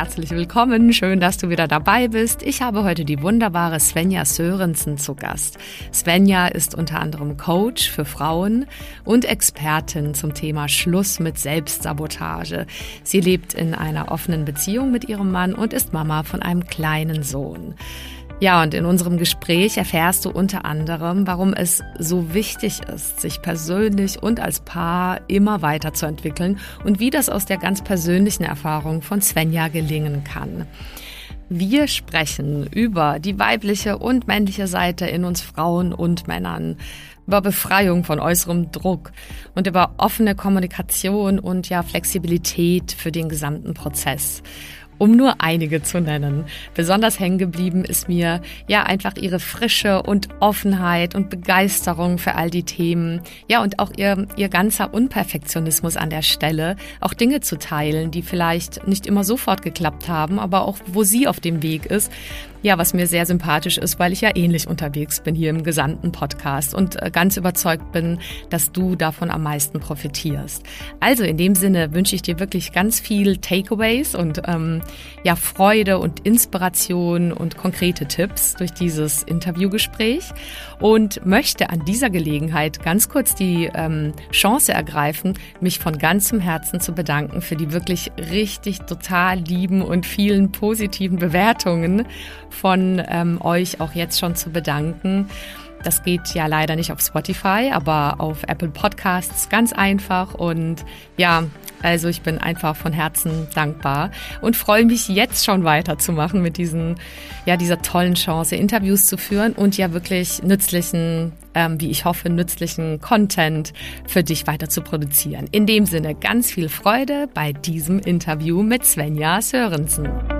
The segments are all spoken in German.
herzlich willkommen. Schön, dass du wieder dabei bist. Ich habe heute die wunderbare Svenja Sörensen zu Gast. Svenja ist unter anderem Coach für Frauen und Expertin zum Thema Schluss mit Selbstsabotage. Sie lebt in einer offenen Beziehung mit ihrem Mann und ist Mama von einem kleinen Sohn. Ja, und in unserem Gespräch erfährst du unter anderem, warum es so wichtig ist, sich persönlich und als Paar immer weiterzuentwickeln und wie das aus der ganz persönlichen Erfahrung von Svenja gelingen kann. Wir sprechen über die weibliche und männliche Seite in uns Frauen und Männern, über Befreiung von äußerem Druck und über offene Kommunikation und ja Flexibilität für den gesamten Prozess um nur einige zu nennen. Besonders hängen geblieben ist mir ja einfach ihre Frische und Offenheit und Begeisterung für all die Themen. Ja, und auch ihr, ihr ganzer Unperfektionismus an der Stelle, auch Dinge zu teilen, die vielleicht nicht immer sofort geklappt haben, aber auch wo sie auf dem Weg ist. Ja, was mir sehr sympathisch ist, weil ich ja ähnlich unterwegs bin hier im gesamten Podcast und äh, ganz überzeugt bin, dass du davon am meisten profitierst. Also in dem Sinne wünsche ich dir wirklich ganz viel Takeaways und ähm, ja Freude und Inspiration und konkrete Tipps durch dieses Interviewgespräch und möchte an dieser Gelegenheit ganz kurz die ähm, Chance ergreifen, mich von ganzem Herzen zu bedanken für die wirklich richtig total lieben und vielen positiven Bewertungen von ähm, euch auch jetzt schon zu bedanken. Das geht ja leider nicht auf Spotify, aber auf Apple Podcasts ganz einfach. Und ja, also ich bin einfach von Herzen dankbar und freue mich jetzt schon weiterzumachen mit diesen, ja, dieser tollen Chance, Interviews zu führen und ja wirklich nützlichen, ähm, wie ich hoffe, nützlichen Content für dich weiter zu produzieren. In dem Sinne ganz viel Freude bei diesem Interview mit Svenja Sörensen.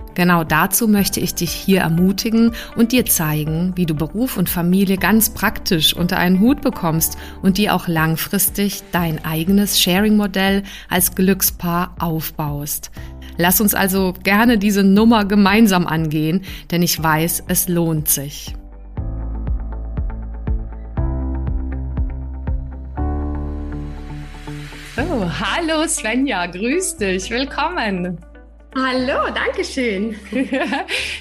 Genau dazu möchte ich dich hier ermutigen und dir zeigen, wie du Beruf und Familie ganz praktisch unter einen Hut bekommst und dir auch langfristig dein eigenes Sharing-Modell als Glückspaar aufbaust. Lass uns also gerne diese Nummer gemeinsam angehen, denn ich weiß, es lohnt sich. Oh, hallo Svenja, grüß dich, willkommen. Hallo, danke schön.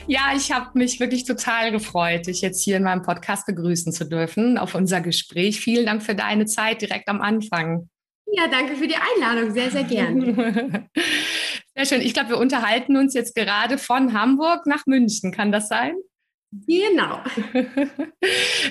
ja, ich habe mich wirklich total gefreut, dich jetzt hier in meinem Podcast begrüßen zu dürfen auf unser Gespräch. Vielen Dank für deine Zeit direkt am Anfang. Ja, danke für die Einladung. Sehr, sehr gern. Sehr schön. Ich glaube, wir unterhalten uns jetzt gerade von Hamburg nach München. Kann das sein? Genau.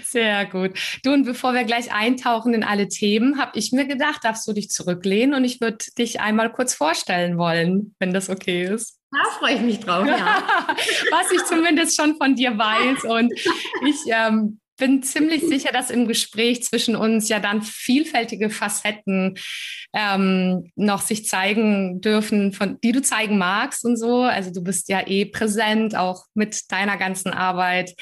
Sehr gut. Du, und bevor wir gleich eintauchen in alle Themen, habe ich mir gedacht, darfst du dich zurücklehnen und ich würde dich einmal kurz vorstellen wollen, wenn das okay ist. Da freue ich mich drauf, ja. Was ich zumindest schon von dir weiß. Und ich ähm, bin ziemlich sicher, dass im Gespräch zwischen uns ja dann vielfältige Facetten ähm, noch sich zeigen dürfen, von die du zeigen magst und so. Also du bist ja eh präsent, auch mit deiner ganzen Arbeit,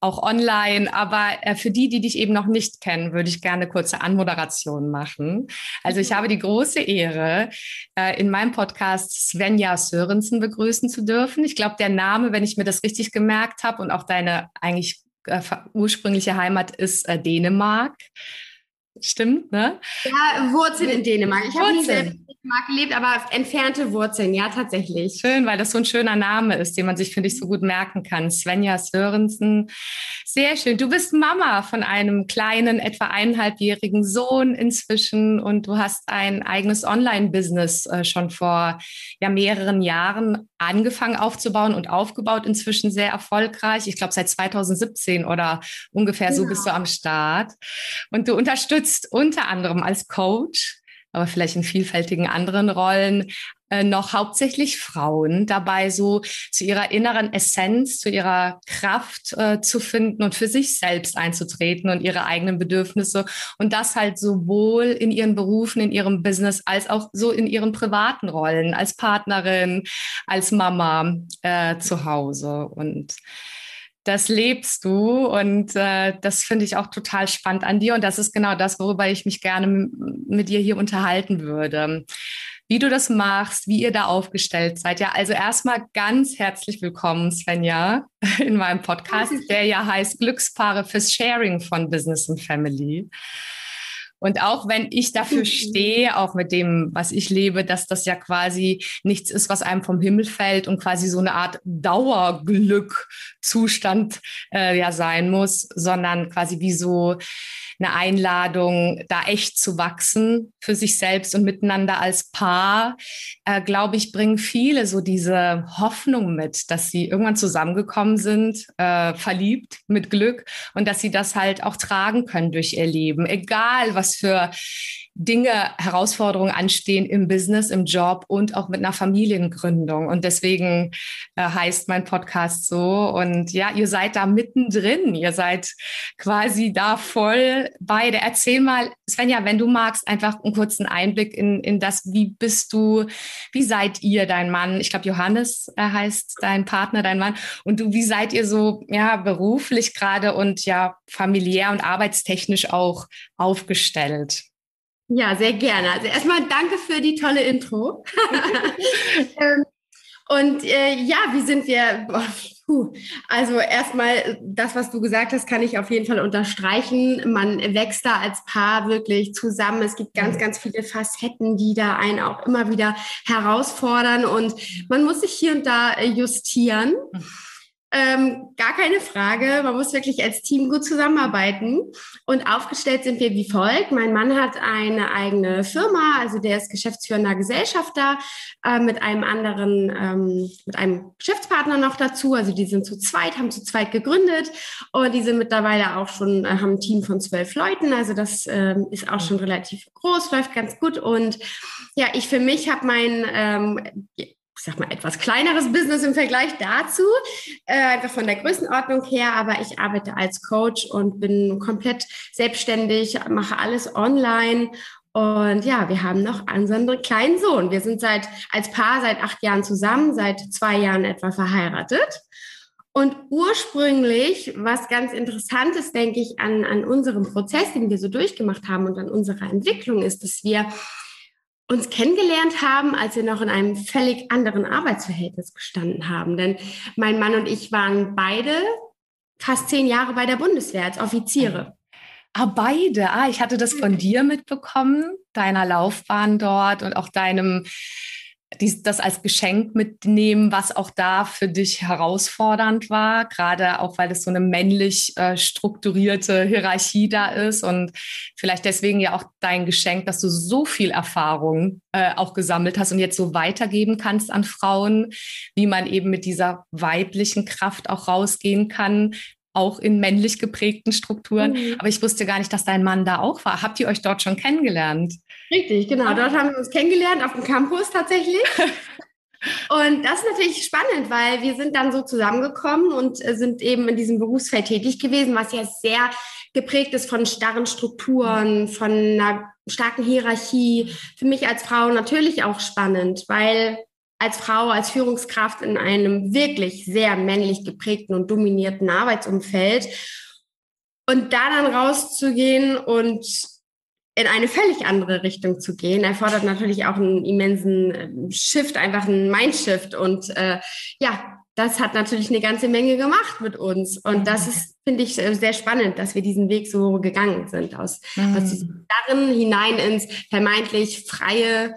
auch online. Aber äh, für die, die dich eben noch nicht kennen, würde ich gerne eine kurze Anmoderation machen. Also ich habe die große Ehre, äh, in meinem Podcast Svenja Sörensen begrüßen zu dürfen. Ich glaube, der Name, wenn ich mir das richtig gemerkt habe und auch deine eigentlich ursprüngliche Heimat ist äh, Dänemark. Stimmt, ne? Ja, Wurzeln in Dänemark. Ich habe nie selbst in Dänemark gelebt, aber entfernte Wurzeln, ja, tatsächlich. Schön, weil das so ein schöner Name ist, den man sich, finde ich, so gut merken kann. Svenja Sörensen. Sehr schön. Du bist Mama von einem kleinen, etwa eineinhalbjährigen Sohn inzwischen und du hast ein eigenes Online-Business äh, schon vor ja, mehreren Jahren angefangen aufzubauen und aufgebaut, inzwischen sehr erfolgreich. Ich glaube, seit 2017 oder ungefähr genau. so bist du am Start. Und du unterstützt unterstützt unter anderem als Coach aber vielleicht in vielfältigen anderen Rollen, äh, noch hauptsächlich Frauen dabei, so zu ihrer inneren Essenz, zu ihrer Kraft äh, zu finden und für sich selbst einzutreten und ihre eigenen Bedürfnisse und das halt sowohl in ihren Berufen, in ihrem Business als auch so in ihren privaten Rollen als Partnerin, als Mama äh, zu Hause. Und das lebst du und äh, das finde ich auch total spannend an dir und das ist genau das, worüber ich mich gerne mit dir hier unterhalten würde. Wie du das machst, wie ihr da aufgestellt seid. Ja, also erstmal ganz herzlich willkommen, Svenja, in meinem Podcast, der ja heißt Glückspaare fürs Sharing von Business und Family. Und auch wenn ich dafür stehe, auch mit dem, was ich lebe, dass das ja quasi nichts ist, was einem vom Himmel fällt und quasi so eine Art Dauerglückzustand äh, ja sein muss, sondern quasi wie so eine Einladung, da echt zu wachsen für sich selbst und miteinander als Paar, äh, glaube ich, bringen viele so diese Hoffnung mit, dass sie irgendwann zusammengekommen sind, äh, verliebt mit Glück und dass sie das halt auch tragen können durch ihr Leben, egal was für Dinge, Herausforderungen anstehen im Business, im Job und auch mit einer Familiengründung. Und deswegen äh, heißt mein Podcast so. Und ja, ihr seid da mittendrin. Ihr seid quasi da voll beide. Erzähl mal, Svenja, wenn du magst, einfach einen kurzen Einblick in, in das, wie bist du, wie seid ihr, dein Mann? Ich glaube, Johannes äh, heißt dein Partner, dein Mann. Und du, wie seid ihr so, ja, beruflich gerade und ja, familiär und arbeitstechnisch auch aufgestellt? Ja, sehr gerne. Also erstmal danke für die tolle Intro. Ähm, und äh, ja, wie sind wir? Puh. Also erstmal das, was du gesagt hast, kann ich auf jeden Fall unterstreichen. Man wächst da als Paar wirklich zusammen. Es gibt ganz, ganz viele Facetten, die da einen auch immer wieder herausfordern und man muss sich hier und da äh, justieren. Ähm, gar keine Frage. Man muss wirklich als Team gut zusammenarbeiten. Und aufgestellt sind wir wie folgt. Mein Mann hat eine eigene Firma, also der ist geschäftsführender Gesellschafter äh, mit einem anderen, ähm, mit einem Geschäftspartner noch dazu. Also die sind zu zweit, haben zu zweit gegründet und die sind mittlerweile auch schon, äh, haben ein Team von zwölf Leuten. Also das ähm, ist auch schon relativ groß, läuft ganz gut. Und ja, ich für mich habe mein ähm, ich sag mal, etwas kleineres Business im Vergleich dazu, äh, einfach von der Größenordnung her, aber ich arbeite als Coach und bin komplett selbstständig, mache alles online und ja, wir haben noch unseren kleinen Sohn. Wir sind seit, als Paar seit acht Jahren zusammen, seit zwei Jahren etwa verheiratet. Und ursprünglich, was ganz interessant ist, denke ich, an, an unserem Prozess, den wir so durchgemacht haben und an unserer Entwicklung ist, dass wir uns kennengelernt haben, als wir noch in einem völlig anderen Arbeitsverhältnis gestanden haben. Denn mein Mann und ich waren beide fast zehn Jahre bei der Bundeswehr als Offiziere. Ah, beide. Ah, ich hatte das von dir mitbekommen, deiner Laufbahn dort und auch deinem dies, das als Geschenk mitnehmen, was auch da für dich herausfordernd war, gerade auch weil es so eine männlich äh, strukturierte Hierarchie da ist und vielleicht deswegen ja auch dein Geschenk, dass du so viel Erfahrung äh, auch gesammelt hast und jetzt so weitergeben kannst an Frauen, wie man eben mit dieser weiblichen Kraft auch rausgehen kann, auch in männlich geprägten Strukturen. Mhm. Aber ich wusste gar nicht, dass dein Mann da auch war. Habt ihr euch dort schon kennengelernt? Richtig, genau. Dort haben wir uns kennengelernt, auf dem Campus tatsächlich. Und das ist natürlich spannend, weil wir sind dann so zusammengekommen und äh, sind eben in diesem Berufsfeld tätig gewesen, was ja sehr geprägt ist von starren Strukturen, von einer starken Hierarchie. Für mich als Frau natürlich auch spannend, weil als Frau, als Führungskraft in einem wirklich sehr männlich geprägten und dominierten Arbeitsumfeld und da dann rauszugehen und in eine völlig andere Richtung zu gehen, erfordert natürlich auch einen immensen ähm, Shift, einfach einen Mindshift. Und äh, ja, das hat natürlich eine ganze Menge gemacht mit uns. Und das ist, finde ich, sehr spannend, dass wir diesen Weg so gegangen sind, aus, mhm. aus diesem Starren hinein ins vermeintlich freie,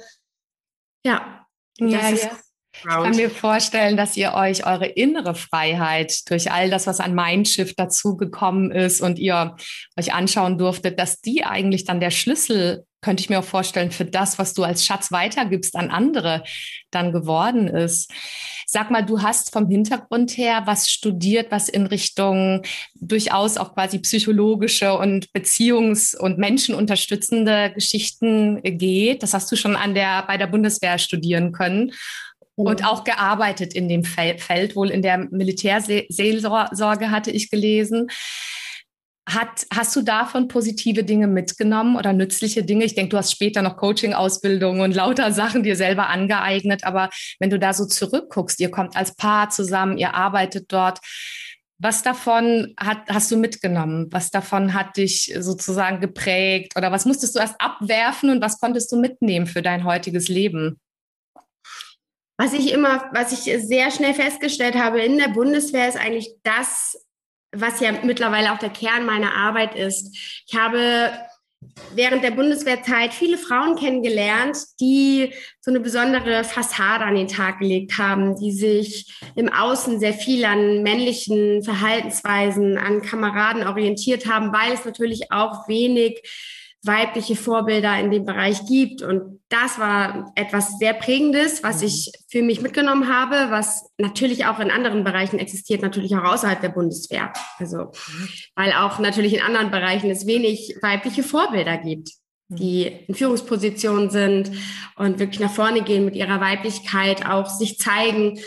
ja, ja, ja. Ich kann mir vorstellen, dass ihr euch eure innere Freiheit durch all das, was an Mindshift dazugekommen ist und ihr euch anschauen durftet, dass die eigentlich dann der Schlüssel, könnte ich mir auch vorstellen, für das, was du als Schatz weitergibst an andere, dann geworden ist. Sag mal, du hast vom Hintergrund her was studiert, was in Richtung durchaus auch quasi psychologische und beziehungs- und menschenunterstützende Geschichten geht. Das hast du schon an der, bei der Bundeswehr studieren können und auch gearbeitet in dem Feld, wohl in der Militärseelsorge hatte ich gelesen. Hat, hast du davon positive Dinge mitgenommen oder nützliche Dinge? Ich denke, du hast später noch Coaching-Ausbildung und lauter Sachen dir selber angeeignet. Aber wenn du da so zurückguckst, ihr kommt als Paar zusammen, ihr arbeitet dort. Was davon hat, hast du mitgenommen? Was davon hat dich sozusagen geprägt? Oder was musstest du erst abwerfen und was konntest du mitnehmen für dein heutiges Leben? Was ich immer, was ich sehr schnell festgestellt habe in der Bundeswehr, ist eigentlich das, was ja mittlerweile auch der Kern meiner Arbeit ist. Ich habe während der Bundeswehrzeit viele Frauen kennengelernt, die so eine besondere Fassade an den Tag gelegt haben, die sich im Außen sehr viel an männlichen Verhaltensweisen, an Kameraden orientiert haben, weil es natürlich auch wenig weibliche Vorbilder in dem Bereich gibt. Und das war etwas sehr Prägendes, was mhm. ich für mich mitgenommen habe, was natürlich auch in anderen Bereichen existiert, natürlich auch außerhalb der Bundeswehr. Also, weil auch natürlich in anderen Bereichen es wenig weibliche Vorbilder gibt, mhm. die in Führungspositionen sind und wirklich nach vorne gehen mit ihrer Weiblichkeit, auch sich zeigen.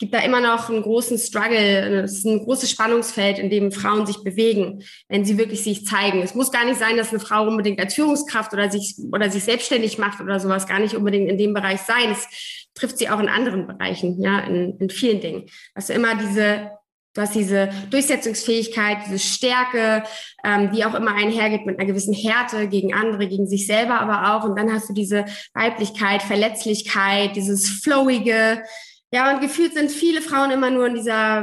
Gibt da immer noch einen großen Struggle, es ist ein großes Spannungsfeld, in dem Frauen sich bewegen, wenn sie wirklich sich zeigen. Es muss gar nicht sein, dass eine Frau unbedingt als Führungskraft oder sich, oder sich selbstständig macht oder sowas, gar nicht unbedingt in dem Bereich sein. Es trifft sie auch in anderen Bereichen, ja, in, in vielen Dingen. Also immer diese Du hast diese Durchsetzungsfähigkeit, diese Stärke, ähm, die auch immer einhergeht mit einer gewissen Härte gegen andere, gegen sich selber aber auch. Und dann hast du diese Weiblichkeit, Verletzlichkeit, dieses Flowige, ja, und gefühlt sind viele Frauen immer nur in, dieser,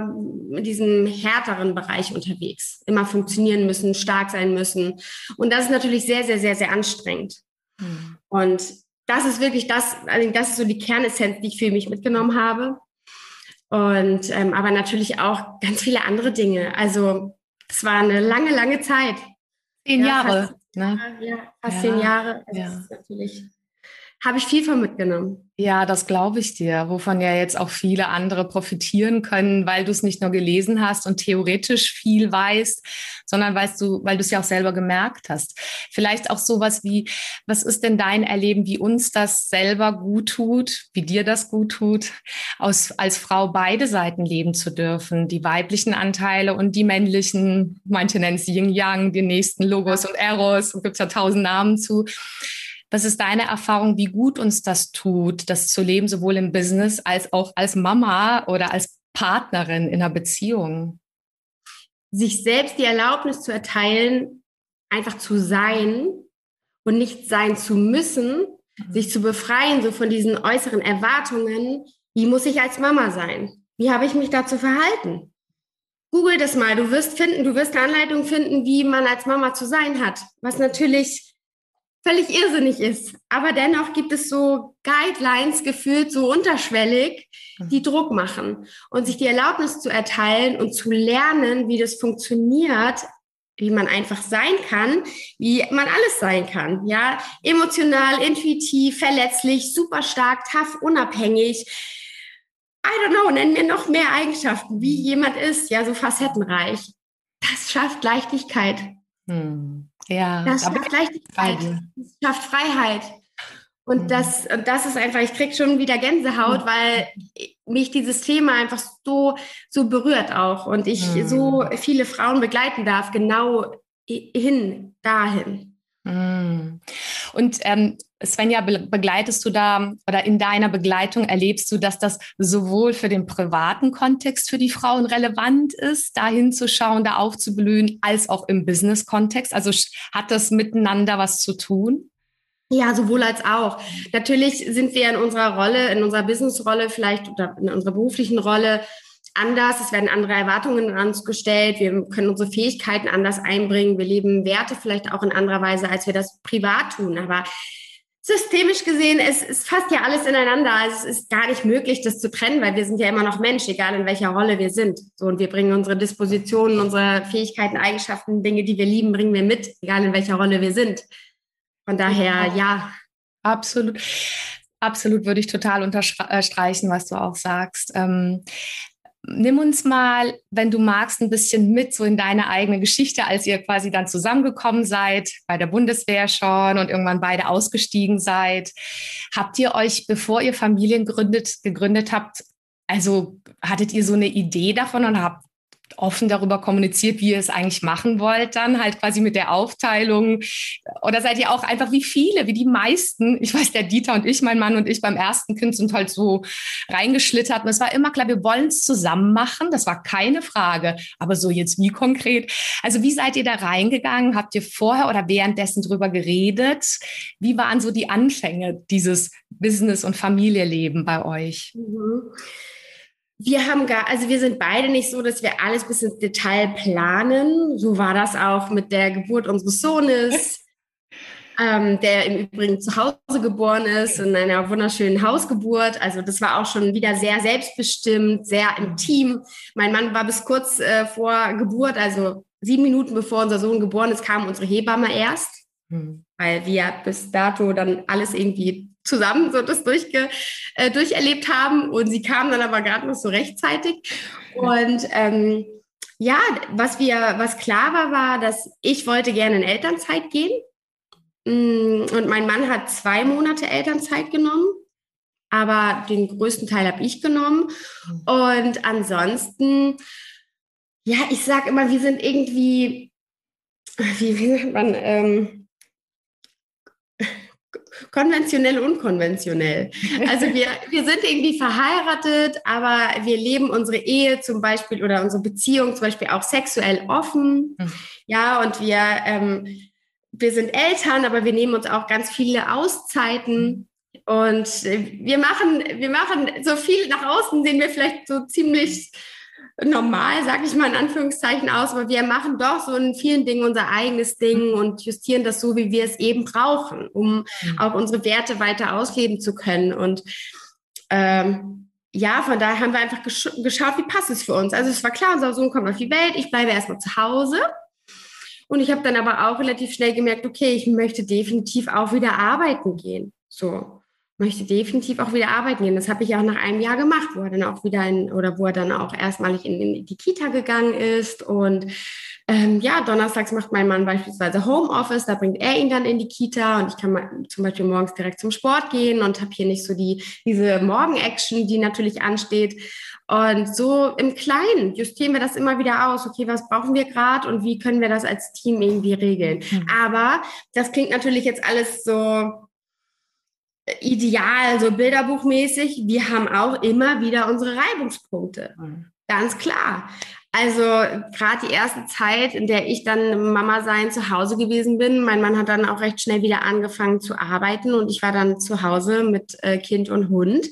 in diesem härteren Bereich unterwegs. Immer funktionieren müssen, stark sein müssen. Und das ist natürlich sehr, sehr, sehr, sehr anstrengend. Mhm. Und das ist wirklich das, also das ist so die Kernessenz, die ich für mich mitgenommen habe. Und ähm, aber natürlich auch ganz viele andere Dinge. Also es war eine lange, lange Zeit. Zehn ja, Jahre. Fast, ne? Ja, fast ja, zehn Jahre. Also ja. Das ist natürlich habe ich viel von mitgenommen. Ja, das glaube ich dir, wovon ja jetzt auch viele andere profitieren können, weil du es nicht nur gelesen hast und theoretisch viel weißt, sondern weißt du, weil du es ja auch selber gemerkt hast. Vielleicht auch sowas wie, was ist denn dein Erleben, wie uns das selber gut tut, wie dir das gut tut, aus, als Frau beide Seiten leben zu dürfen, die weiblichen Anteile und die männlichen, manche nennen es Yin-Yang, die nächsten Logos und Eros, gibt ja tausend Namen zu was ist deine Erfahrung, wie gut uns das tut, das zu leben, sowohl im Business als auch als Mama oder als Partnerin in einer Beziehung? Sich selbst die Erlaubnis zu erteilen, einfach zu sein und nicht sein zu müssen, mhm. sich zu befreien, so von diesen äußeren Erwartungen. Wie muss ich als Mama sein? Wie habe ich mich dazu verhalten? Google das mal. Du wirst finden, du wirst eine Anleitung finden, wie man als Mama zu sein hat. Was natürlich völlig irrsinnig ist. Aber dennoch gibt es so Guidelines gefühlt so unterschwellig, die Druck machen und sich die Erlaubnis zu erteilen und zu lernen, wie das funktioniert, wie man einfach sein kann, wie man alles sein kann, ja, emotional, intuitiv, verletzlich, super stark, tough, unabhängig. I don't know, nennen mir noch mehr Eigenschaften, wie jemand ist, ja, so facettenreich. Das schafft Leichtigkeit. Hm. Ja, das schafft Leichtigkeit, das schafft Freiheit. Und mhm. das, das ist einfach, ich kriege schon wieder Gänsehaut, mhm. weil mich dieses Thema einfach so, so berührt auch und ich mhm. so viele Frauen begleiten darf, genau hin, dahin. Mhm. Und ähm, Svenja, begleitest du da oder in deiner Begleitung erlebst du, dass das sowohl für den privaten Kontext für die Frauen relevant ist, da hinzuschauen, da aufzublühen, als auch im Business-Kontext? Also hat das miteinander was zu tun? Ja, sowohl als auch. Natürlich sind wir in unserer Rolle, in unserer Business-Rolle vielleicht oder in unserer beruflichen Rolle anders. Es werden andere Erwartungen an uns gestellt. Wir können unsere Fähigkeiten anders einbringen. Wir leben Werte vielleicht auch in anderer Weise, als wir das privat tun. Aber systemisch gesehen, es, es fasst ja alles ineinander. Also es ist gar nicht möglich, das zu trennen, weil wir sind ja immer noch Mensch, egal in welcher Rolle wir sind. So, und wir bringen unsere Dispositionen, unsere Fähigkeiten, Eigenschaften, Dinge, die wir lieben, bringen wir mit, egal in welcher Rolle wir sind. Von daher, ja. Absolut. Absolut würde ich total unterstreichen, was du auch sagst. Ähm, nimm uns mal, wenn du magst, ein bisschen mit so in deine eigene Geschichte, als ihr quasi dann zusammengekommen seid, bei der Bundeswehr schon und irgendwann beide ausgestiegen seid. Habt ihr euch, bevor ihr Familien gründet, gegründet habt, also hattet ihr so eine Idee davon und habt offen darüber kommuniziert, wie ihr es eigentlich machen wollt, dann halt quasi mit der Aufteilung? Oder seid ihr auch einfach wie viele, wie die meisten? Ich weiß, der Dieter und ich, mein Mann und ich beim ersten Kind sind halt so reingeschlittert. Und es war immer klar, wir wollen es zusammen machen. Das war keine Frage. Aber so jetzt wie konkret? Also wie seid ihr da reingegangen? Habt ihr vorher oder währenddessen drüber geredet? Wie waren so die Anfänge dieses Business- und Familieleben bei euch? Mhm wir haben gar, also wir sind beide nicht so, dass wir alles bis ins Detail planen. So war das auch mit der Geburt unseres Sohnes, ähm, der im Übrigen zu Hause geboren ist, in einer wunderschönen Hausgeburt. Also das war auch schon wieder sehr selbstbestimmt, sehr im Team. Mein Mann war bis kurz äh, vor Geburt, also sieben Minuten bevor unser Sohn geboren ist, kam unsere Hebamme erst, hm. weil wir bis dato dann alles irgendwie zusammen so das durchge, äh, durcherlebt haben. Und sie kam dann aber gerade noch so rechtzeitig. Und ähm, ja, was wir, was klar war, war, dass ich wollte gerne in Elternzeit gehen. Mm, und mein Mann hat zwei Monate Elternzeit genommen, aber den größten Teil habe ich genommen. Und ansonsten, ja, ich sage immer, wir sind irgendwie, wie, wie sagt man, ähm, konventionell, unkonventionell. Also wir, wir sind irgendwie verheiratet, aber wir leben unsere Ehe zum Beispiel oder unsere Beziehung zum Beispiel auch sexuell offen. Mhm. Ja, und wir, ähm, wir sind Eltern, aber wir nehmen uns auch ganz viele Auszeiten. Und wir machen, wir machen so viel nach außen, sehen wir vielleicht so ziemlich normal, sage ich mal in Anführungszeichen aus, aber wir machen doch so in vielen Dingen unser eigenes Ding und justieren das so, wie wir es eben brauchen, um mhm. auch unsere Werte weiter ausleben zu können. Und ähm, ja, von daher haben wir einfach gesch geschaut, wie passt es für uns. Also es war klar, unser Sohn kommt auf die Welt, ich bleibe erstmal zu Hause. Und ich habe dann aber auch relativ schnell gemerkt, okay, ich möchte definitiv auch wieder arbeiten gehen. So möchte definitiv auch wieder arbeiten gehen. Das habe ich auch nach einem Jahr gemacht, wo er dann auch wieder in, oder wo er dann auch erstmalig in, in die Kita gegangen ist. Und ähm, ja, donnerstags macht mein Mann beispielsweise Homeoffice, da bringt er ihn dann in die Kita und ich kann mal zum Beispiel morgens direkt zum Sport gehen und habe hier nicht so die, diese Morgen-Action, die natürlich ansteht. Und so im Kleinen justieren wir das immer wieder aus. Okay, was brauchen wir gerade und wie können wir das als Team irgendwie regeln? Mhm. Aber das klingt natürlich jetzt alles so ideal, so bilderbuchmäßig. Wir haben auch immer wieder unsere Reibungspunkte. Mhm. Ganz klar. Also gerade die erste Zeit, in der ich dann Mama sein zu Hause gewesen bin, mein Mann hat dann auch recht schnell wieder angefangen zu arbeiten und ich war dann zu Hause mit äh, Kind und Hund.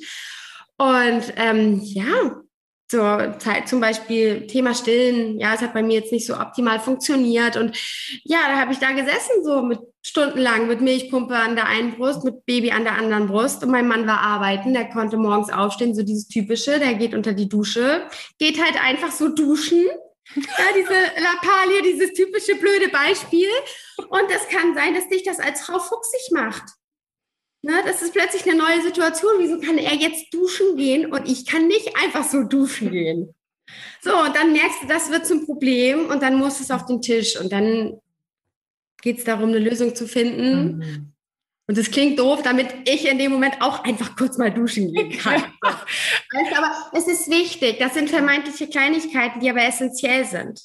Und ähm, ja, zur Zeit zum Beispiel Thema Stillen, ja, es hat bei mir jetzt nicht so optimal funktioniert. Und ja, da habe ich da gesessen, so mit stundenlang mit Milchpumpe an der einen Brust, mit Baby an der anderen Brust. Und mein Mann war arbeiten, der konnte morgens aufstehen, so dieses typische, der geht unter die Dusche, geht halt einfach so duschen. Ja, diese Lappalie, dieses typische blöde Beispiel. Und es kann sein, dass dich das als Frau fuchsig macht. Ne, das ist plötzlich eine neue Situation. Wieso kann er jetzt duschen gehen und ich kann nicht einfach so duschen gehen? So, und dann merkst du, das wird zum Problem und dann muss es auf den Tisch und dann geht es darum, eine Lösung zu finden. Mhm. Und es klingt doof, damit ich in dem Moment auch einfach kurz mal duschen gehen kann. aber es ist wichtig. Das sind vermeintliche Kleinigkeiten, die aber essentiell sind.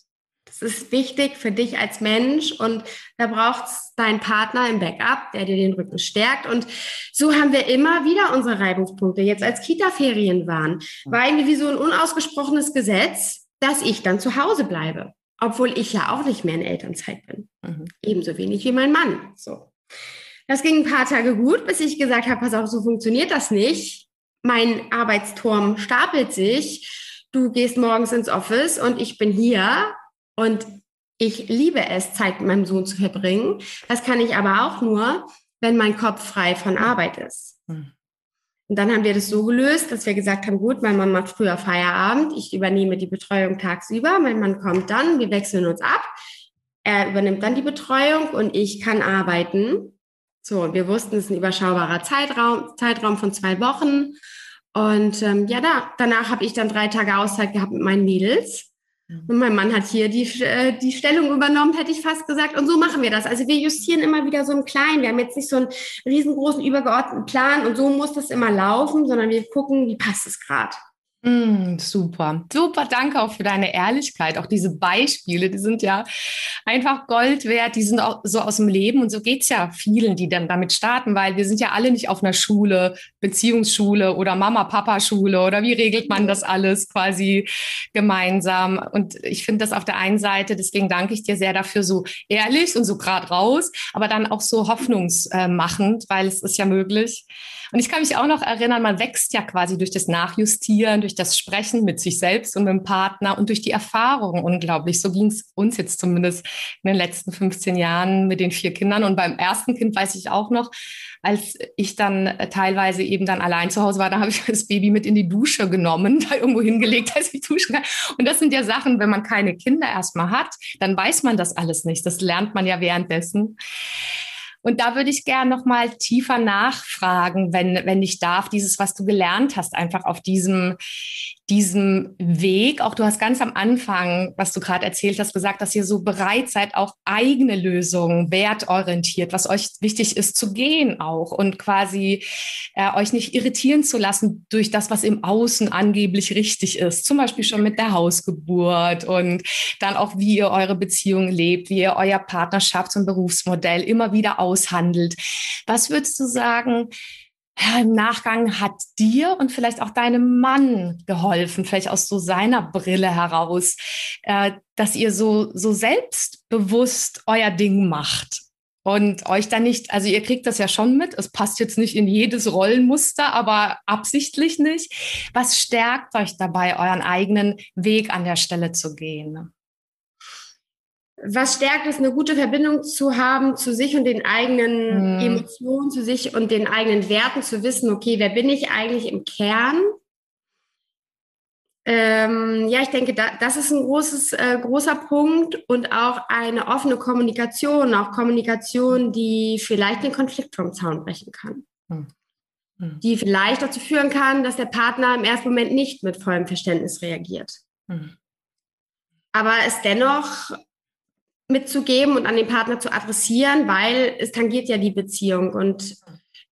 Das ist wichtig für dich als Mensch und da braucht es deinen Partner im Backup, der dir den Rücken stärkt. Und so haben wir immer wieder unsere Reibungspunkte. Jetzt als Kita-Ferien waren, war irgendwie wie so ein unausgesprochenes Gesetz, dass ich dann zu Hause bleibe, obwohl ich ja auch nicht mehr in Elternzeit bin. Mhm. Ebenso wenig wie mein Mann. So. Das ging ein paar Tage gut, bis ich gesagt habe, pass auf, so funktioniert das nicht. Mein Arbeitsturm stapelt sich. Du gehst morgens ins Office und ich bin hier und ich liebe es, Zeit mit meinem Sohn zu verbringen. Das kann ich aber auch nur, wenn mein Kopf frei von Arbeit ist. Mhm. Und dann haben wir das so gelöst, dass wir gesagt haben, gut, mein Mann macht früher Feierabend, ich übernehme die Betreuung tagsüber, mein Mann kommt dann, wir wechseln uns ab, er übernimmt dann die Betreuung und ich kann arbeiten. So, wir wussten, es ist ein überschaubarer Zeitraum, Zeitraum von zwei Wochen. Und ähm, ja, da, danach habe ich dann drei Tage Auszeit gehabt mit meinen Mädels. Und mein Mann hat hier die, äh, die Stellung übernommen, hätte ich fast gesagt. Und so machen wir das. Also wir justieren immer wieder so im Kleinen. Wir haben jetzt nicht so einen riesengroßen übergeordneten Plan und so muss das immer laufen, sondern wir gucken, wie passt es gerade. Mm, super, super, danke auch für deine Ehrlichkeit. Auch diese Beispiele, die sind ja einfach Gold wert, die sind auch so aus dem Leben und so geht es ja vielen, die dann damit starten, weil wir sind ja alle nicht auf einer Schule, Beziehungsschule oder Mama-Papa-Schule oder wie regelt man das alles quasi gemeinsam? Und ich finde das auf der einen Seite, deswegen danke ich dir sehr dafür, so ehrlich und so gerade raus, aber dann auch so hoffnungsmachend, weil es ist ja möglich. Und ich kann mich auch noch erinnern, man wächst ja quasi durch das Nachjustieren, durch das Sprechen mit sich selbst und mit dem Partner und durch die Erfahrung unglaublich. So ging es uns jetzt zumindest in den letzten 15 Jahren mit den vier Kindern. Und beim ersten Kind weiß ich auch noch, als ich dann teilweise eben dann allein zu Hause war, da habe ich das Baby mit in die Dusche genommen, da irgendwo hingelegt, dass ich duschen kann. Und das sind ja Sachen, wenn man keine Kinder erstmal hat, dann weiß man das alles nicht. Das lernt man ja währenddessen. Und da würde ich gerne noch mal tiefer nachfragen, wenn, wenn ich darf, dieses, was du gelernt hast, einfach auf diesem, diesem Weg. Auch du hast ganz am Anfang, was du gerade erzählt hast, gesagt, dass ihr so bereit seid, auch eigene Lösungen, wertorientiert, was euch wichtig ist, zu gehen auch und quasi äh, euch nicht irritieren zu lassen durch das, was im Außen angeblich richtig ist. Zum Beispiel schon mit der Hausgeburt und dann auch, wie ihr eure Beziehung lebt, wie ihr euer Partnerschafts- und Berufsmodell immer wieder aushandelt. Was würdest du sagen, ja, im Nachgang hat dir und vielleicht auch deinem Mann geholfen, vielleicht aus so seiner Brille heraus, äh, dass ihr so, so selbstbewusst euer Ding macht und euch dann nicht, also ihr kriegt das ja schon mit, es passt jetzt nicht in jedes Rollenmuster, aber absichtlich nicht. Was stärkt euch dabei, euren eigenen Weg an der Stelle zu gehen? Was stärkt es, eine gute Verbindung zu haben zu sich und den eigenen mhm. Emotionen, zu sich und den eigenen Werten, zu wissen, okay, wer bin ich eigentlich im Kern? Ähm, ja, ich denke, da, das ist ein großes, äh, großer Punkt und auch eine offene Kommunikation, auch Kommunikation, die vielleicht den Konflikt vom Zaun brechen kann. Mhm. Die vielleicht dazu führen kann, dass der Partner im ersten Moment nicht mit vollem Verständnis reagiert. Mhm. Aber es dennoch mitzugeben und an den Partner zu adressieren, weil es tangiert ja die Beziehung und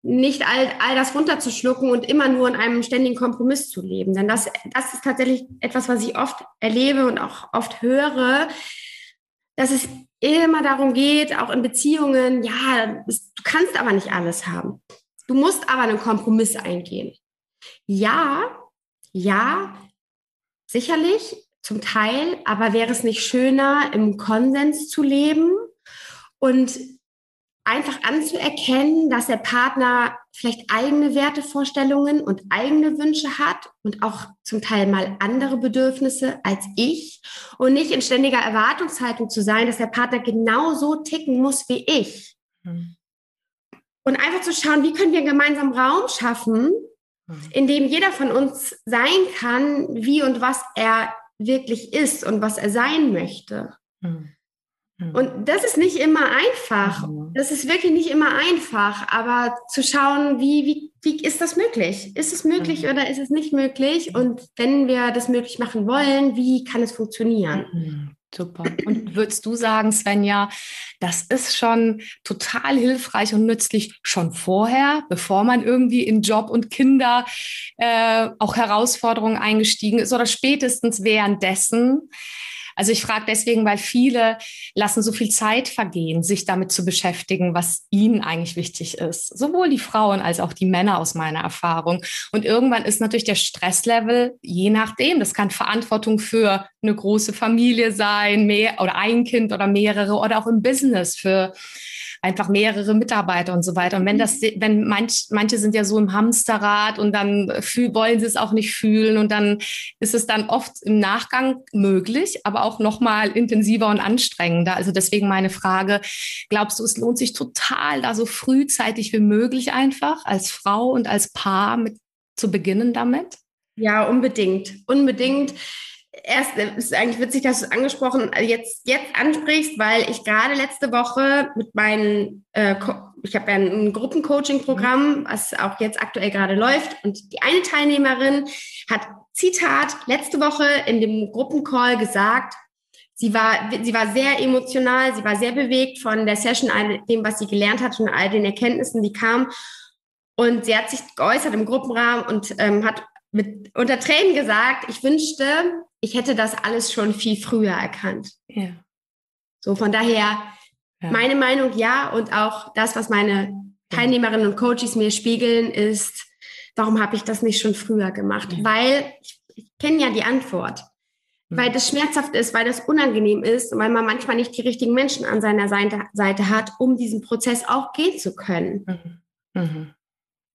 nicht all, all das runterzuschlucken und immer nur in einem ständigen Kompromiss zu leben. Denn das, das ist tatsächlich etwas, was ich oft erlebe und auch oft höre, dass es immer darum geht, auch in Beziehungen, ja, du kannst aber nicht alles haben. Du musst aber einen Kompromiss eingehen. Ja, ja, sicherlich, zum Teil, aber wäre es nicht schöner, im Konsens zu leben und einfach anzuerkennen, dass der Partner vielleicht eigene Wertevorstellungen und eigene Wünsche hat und auch zum Teil mal andere Bedürfnisse als ich und nicht in ständiger Erwartungshaltung zu sein, dass der Partner genauso ticken muss wie ich. Mhm. Und einfach zu schauen, wie können wir einen gemeinsamen Raum schaffen, mhm. in dem jeder von uns sein kann, wie und was er wirklich ist und was er sein möchte. Mhm. Und das ist nicht immer einfach. Das ist wirklich nicht immer einfach, aber zu schauen, wie, wie, wie ist das möglich? Ist es möglich mhm. oder ist es nicht möglich? Und wenn wir das möglich machen wollen, wie kann es funktionieren? Super. Und würdest du sagen, Svenja, das ist schon total hilfreich und nützlich schon vorher, bevor man irgendwie in Job und Kinder äh, auch Herausforderungen eingestiegen ist oder spätestens währenddessen? Also ich frage deswegen, weil viele lassen so viel Zeit vergehen, sich damit zu beschäftigen, was ihnen eigentlich wichtig ist. Sowohl die Frauen als auch die Männer aus meiner Erfahrung. Und irgendwann ist natürlich der Stresslevel, je nachdem, das kann Verantwortung für eine große Familie sein, mehr oder ein Kind oder mehrere oder auch im Business für einfach mehrere Mitarbeiter und so weiter. Und wenn das, wenn manch, manche sind ja so im Hamsterrad und dann fühl, wollen sie es auch nicht fühlen und dann ist es dann oft im Nachgang möglich, aber auch noch mal intensiver und anstrengender. Also deswegen meine Frage, glaubst du, es lohnt sich total, da so frühzeitig wie möglich einfach als Frau und als Paar mit zu beginnen damit? Ja, unbedingt. Unbedingt. Erst ist eigentlich witzig, dass du es angesprochen äh, jetzt jetzt ansprichst, weil ich gerade letzte Woche mit meinen äh, ich habe ja ein Gruppencoaching-Programm, was auch jetzt aktuell gerade läuft. Und die eine Teilnehmerin hat Zitat letzte Woche in dem Gruppencall gesagt, sie war, sie war sehr emotional, sie war sehr bewegt von der Session, all dem, was sie gelernt hat und all den Erkenntnissen, die kamen. Und sie hat sich geäußert im Gruppenrahmen und ähm, hat mit unter Tränen gesagt, ich wünschte, ich hätte das alles schon viel früher erkannt. Ja. So von daher ja. meine Meinung ja und auch das, was meine Teilnehmerinnen und Coaches mir spiegeln, ist, warum habe ich das nicht schon früher gemacht? Ja. Weil ich, ich kenne ja die Antwort. Mhm. Weil das schmerzhaft ist, weil das unangenehm ist und weil man manchmal nicht die richtigen Menschen an seiner Seite, Seite hat, um diesen Prozess auch gehen zu können. Mhm.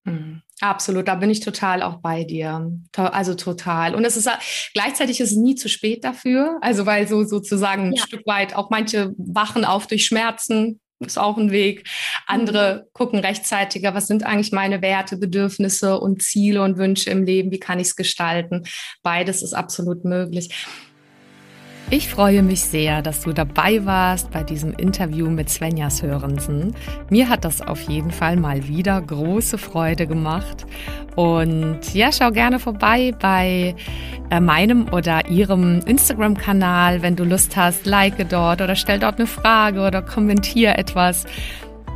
Mhm. Absolut, da bin ich total auch bei dir. Also total. Und es ist gleichzeitig ist es nie zu spät dafür. Also weil so sozusagen ein ja. Stück weit auch manche wachen auf durch Schmerzen, ist auch ein Weg. Andere mhm. gucken rechtzeitiger, was sind eigentlich meine Werte, Bedürfnisse und Ziele und Wünsche im Leben, wie kann ich es gestalten. Beides ist absolut möglich. Ich freue mich sehr, dass du dabei warst bei diesem Interview mit Svenja Sörensen. Mir hat das auf jeden Fall mal wieder große Freude gemacht. Und ja, schau gerne vorbei bei äh, meinem oder ihrem Instagram-Kanal, wenn du Lust hast, like dort oder stell dort eine Frage oder kommentier etwas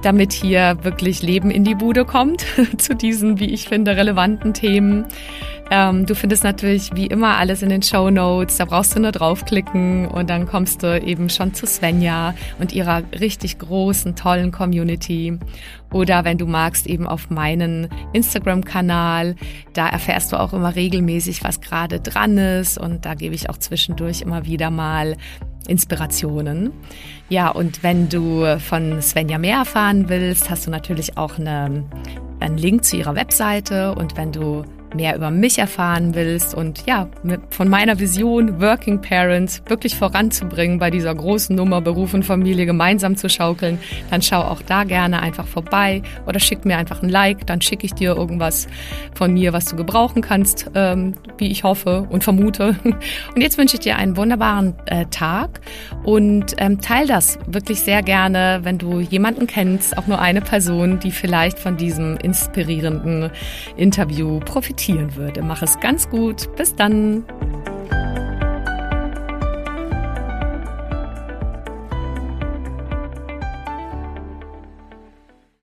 damit hier wirklich Leben in die Bude kommt zu diesen, wie ich finde, relevanten Themen. Ähm, du findest natürlich wie immer alles in den Show Notes. Da brauchst du nur draufklicken und dann kommst du eben schon zu Svenja und ihrer richtig großen, tollen Community. Oder wenn du magst, eben auf meinen Instagram-Kanal. Da erfährst du auch immer regelmäßig, was gerade dran ist. Und da gebe ich auch zwischendurch immer wieder mal Inspirationen. Ja, und wenn du von Svenja mehr erfahren willst, hast du natürlich auch eine, einen Link zu ihrer Webseite. Und wenn du mehr über mich erfahren willst und ja, von meiner Vision, Working Parents wirklich voranzubringen, bei dieser großen Nummer Beruf und Familie gemeinsam zu schaukeln, dann schau auch da gerne einfach vorbei oder schick mir einfach ein Like, dann schicke ich dir irgendwas von mir, was du gebrauchen kannst, ähm, wie ich hoffe und vermute. Und jetzt wünsche ich dir einen wunderbaren äh, Tag und ähm, teil das wirklich sehr gerne, wenn du jemanden kennst, auch nur eine Person, die vielleicht von diesem inspirierenden Interview profitiert profitieren würde. Mach es ganz gut. Bis dann.